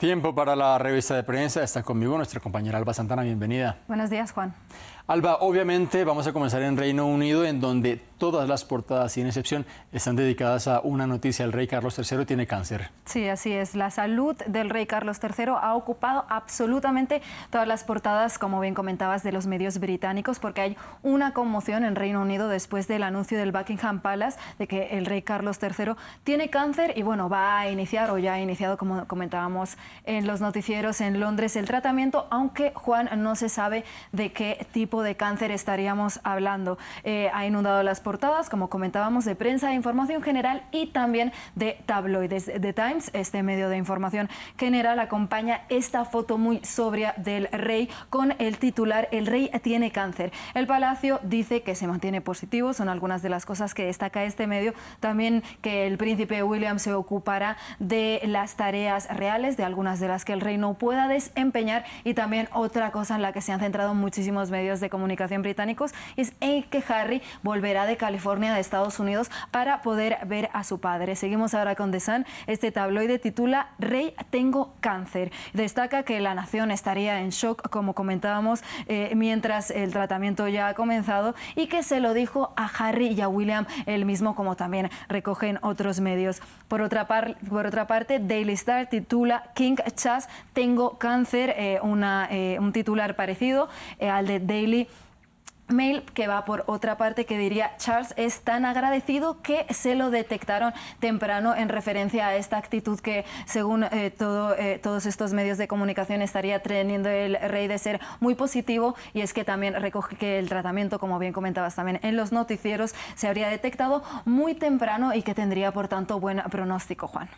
Tiempo para la revista de prensa. Está conmigo nuestra compañera Alba Santana. Bienvenida. Buenos días, Juan. Alba, obviamente vamos a comenzar en Reino Unido, en donde todas las portadas, sin excepción, están dedicadas a una noticia. El rey Carlos III tiene cáncer. Sí, así es. La salud del rey Carlos III ha ocupado absolutamente todas las portadas, como bien comentabas, de los medios británicos, porque hay una conmoción en Reino Unido después del anuncio del Buckingham Palace de que el rey Carlos III tiene cáncer y, bueno, va a iniciar o ya ha iniciado, como comentábamos en los noticieros en Londres, el tratamiento, aunque Juan no se sabe de qué tipo de cáncer estaríamos hablando. Eh, ha inundado las portadas, como comentábamos, de prensa, de información general y también de tabloides. The Times, este medio de información general, acompaña esta foto muy sobria del rey con el titular El rey tiene cáncer. El palacio dice que se mantiene positivo, son algunas de las cosas que destaca este medio. También que el príncipe William se ocupará de las tareas reales, de algunas de las que el rey no pueda desempeñar y también otra cosa en la que se han centrado muchísimos medios de comunicación británicos es que Harry volverá de California, de Estados Unidos, para poder ver a su padre. Seguimos ahora con The Sun. Este tabloide titula Rey, tengo cáncer. Destaca que la nación estaría en shock, como comentábamos, eh, mientras el tratamiento ya ha comenzado y que se lo dijo a Harry y a William el mismo, como también recogen otros medios. Por otra, por otra parte, Daily Star titula King Chas, tengo cáncer, eh, eh, un titular parecido al de Daily Mail que va por otra parte que diría Charles es tan agradecido que se lo detectaron temprano en referencia a esta actitud que según eh, eh, todos estos medios de comunicación estaría teniendo el rey de ser muy positivo y es que también recoge que el tratamiento como bien comentabas también en los noticieros se habría detectado muy temprano y que tendría por tanto buen pronóstico Juan.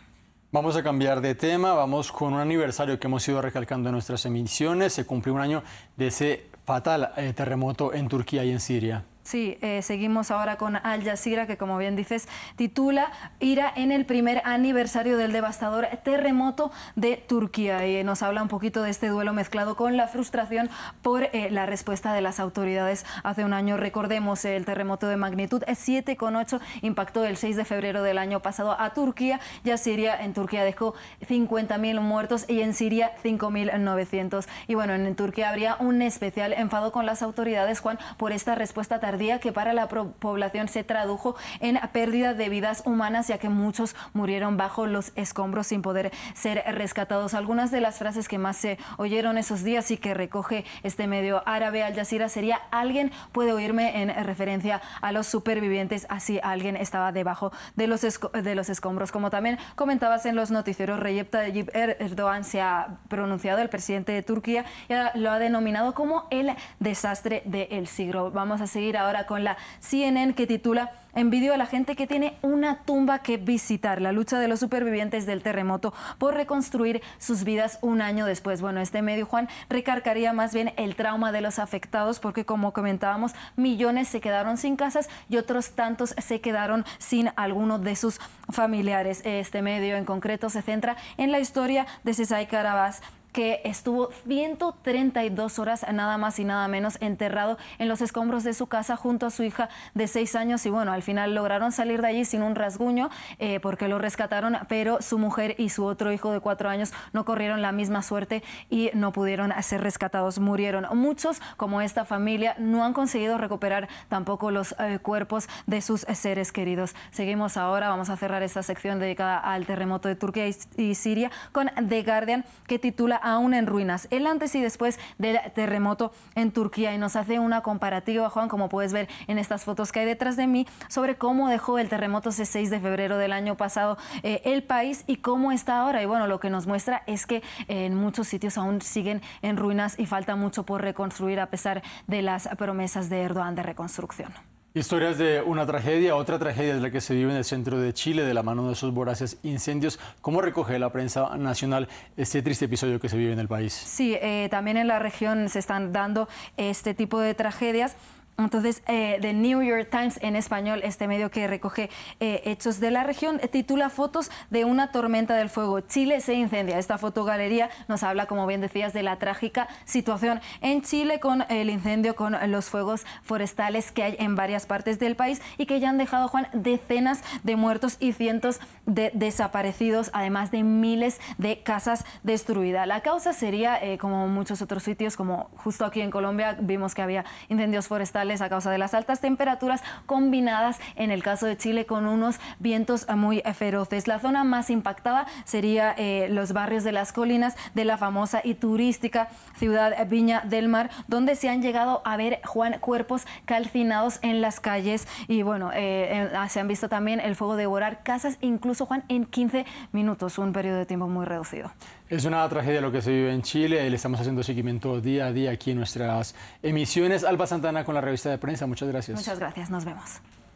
Vamos a cambiar de tema, vamos con un aniversario que hemos ido recalcando en nuestras emisiones. Se cumplió un año de ese fatal eh, terremoto en Turquía y en Siria. Sí, eh, seguimos ahora con Al Jazeera, que como bien dices, titula Ira en el primer aniversario del devastador terremoto de Turquía. Y nos habla un poquito de este duelo mezclado con la frustración por eh, la respuesta de las autoridades hace un año. Recordemos, el terremoto de magnitud 7,8 impactó el 6 de febrero del año pasado a Turquía y a Siria. En Turquía dejó 50.000 muertos y en Siria 5.900. Y bueno, en Turquía habría un especial enfado con las autoridades, Juan, por esta respuesta tardía día que para la población se tradujo en pérdida de vidas humanas, ya que muchos murieron bajo los escombros sin poder ser rescatados. Algunas de las frases que más se oyeron esos días y que recoge este medio árabe Al Jazeera sería alguien puede oírme en referencia a los supervivientes, así alguien estaba debajo de los, de los escombros. Como también comentabas en los noticieros, Recep Tayyip er-, Erdogan se ha pronunciado, el presidente de Turquía, y lo ha denominado como el desastre del siglo. Vamos a seguir ahora con la CNN que titula Envidio a la gente que tiene una tumba que visitar, la lucha de los supervivientes del terremoto por reconstruir sus vidas un año después. Bueno, este medio, Juan, recargaría más bien el trauma de los afectados porque, como comentábamos, millones se quedaron sin casas y otros tantos se quedaron sin alguno de sus familiares. Este medio en concreto se centra en la historia de Cesai Carabas que estuvo 132 horas nada más y nada menos enterrado en los escombros de su casa junto a su hija de seis años y bueno, al final lograron salir de allí sin un rasguño eh, porque lo rescataron, pero su mujer y su otro hijo de cuatro años no corrieron la misma suerte y no pudieron ser rescatados, murieron. Muchos, como esta familia, no han conseguido recuperar tampoco los eh, cuerpos de sus seres queridos. Seguimos ahora, vamos a cerrar esta sección dedicada al terremoto de Turquía y Siria con The Guardian que titula aún en ruinas, el antes y después del terremoto en Turquía y nos hace una comparativa, Juan, como puedes ver en estas fotos que hay detrás de mí, sobre cómo dejó el terremoto ese 6 de febrero del año pasado eh, el país y cómo está ahora. Y bueno, lo que nos muestra es que en muchos sitios aún siguen en ruinas y falta mucho por reconstruir a pesar de las promesas de Erdogan de reconstrucción. Historias de una tragedia, otra tragedia es la que se vive en el centro de Chile de la mano de esos voraces incendios. ¿Cómo recoge la prensa nacional este triste episodio que se vive en el país? Sí, eh, también en la región se están dando este tipo de tragedias Entonces, eh, The New York Times en español, este medio que recoge eh, hechos de la región, titula Fotos de una tormenta del fuego. Chile se incendia. Esta fotogalería nos habla, como bien decías, de la trágica situación en Chile con el incendio, con los fuegos forestales que hay en varias partes del país y que ya han dejado, Juan, decenas de muertos y cientos de desaparecidos, además de miles de casas destruidas. La causa sería, eh, como muchos otros sitios, como justo aquí en Colombia, vimos que había incendios a causa de las altas temperaturas combinadas en el caso de Chile con unos vientos muy feroces. La zona más impactada sería eh, los barrios de las colinas de la famosa y turística ciudad Viña del Mar, donde se han llegado a ver, Juan, cuerpos calcinados en las calles y bueno, eh, eh, se han visto también el fuego devorar casas, incluso Juan, en 15 minutos, un periodo de tiempo muy reducido. Es una tragedia lo que se vive en Chile. Le estamos haciendo seguimiento día a día aquí en nuestras emisiones. Alba Santana con la revista de prensa. Muchas gracias. Muchas gracias. Nos vemos.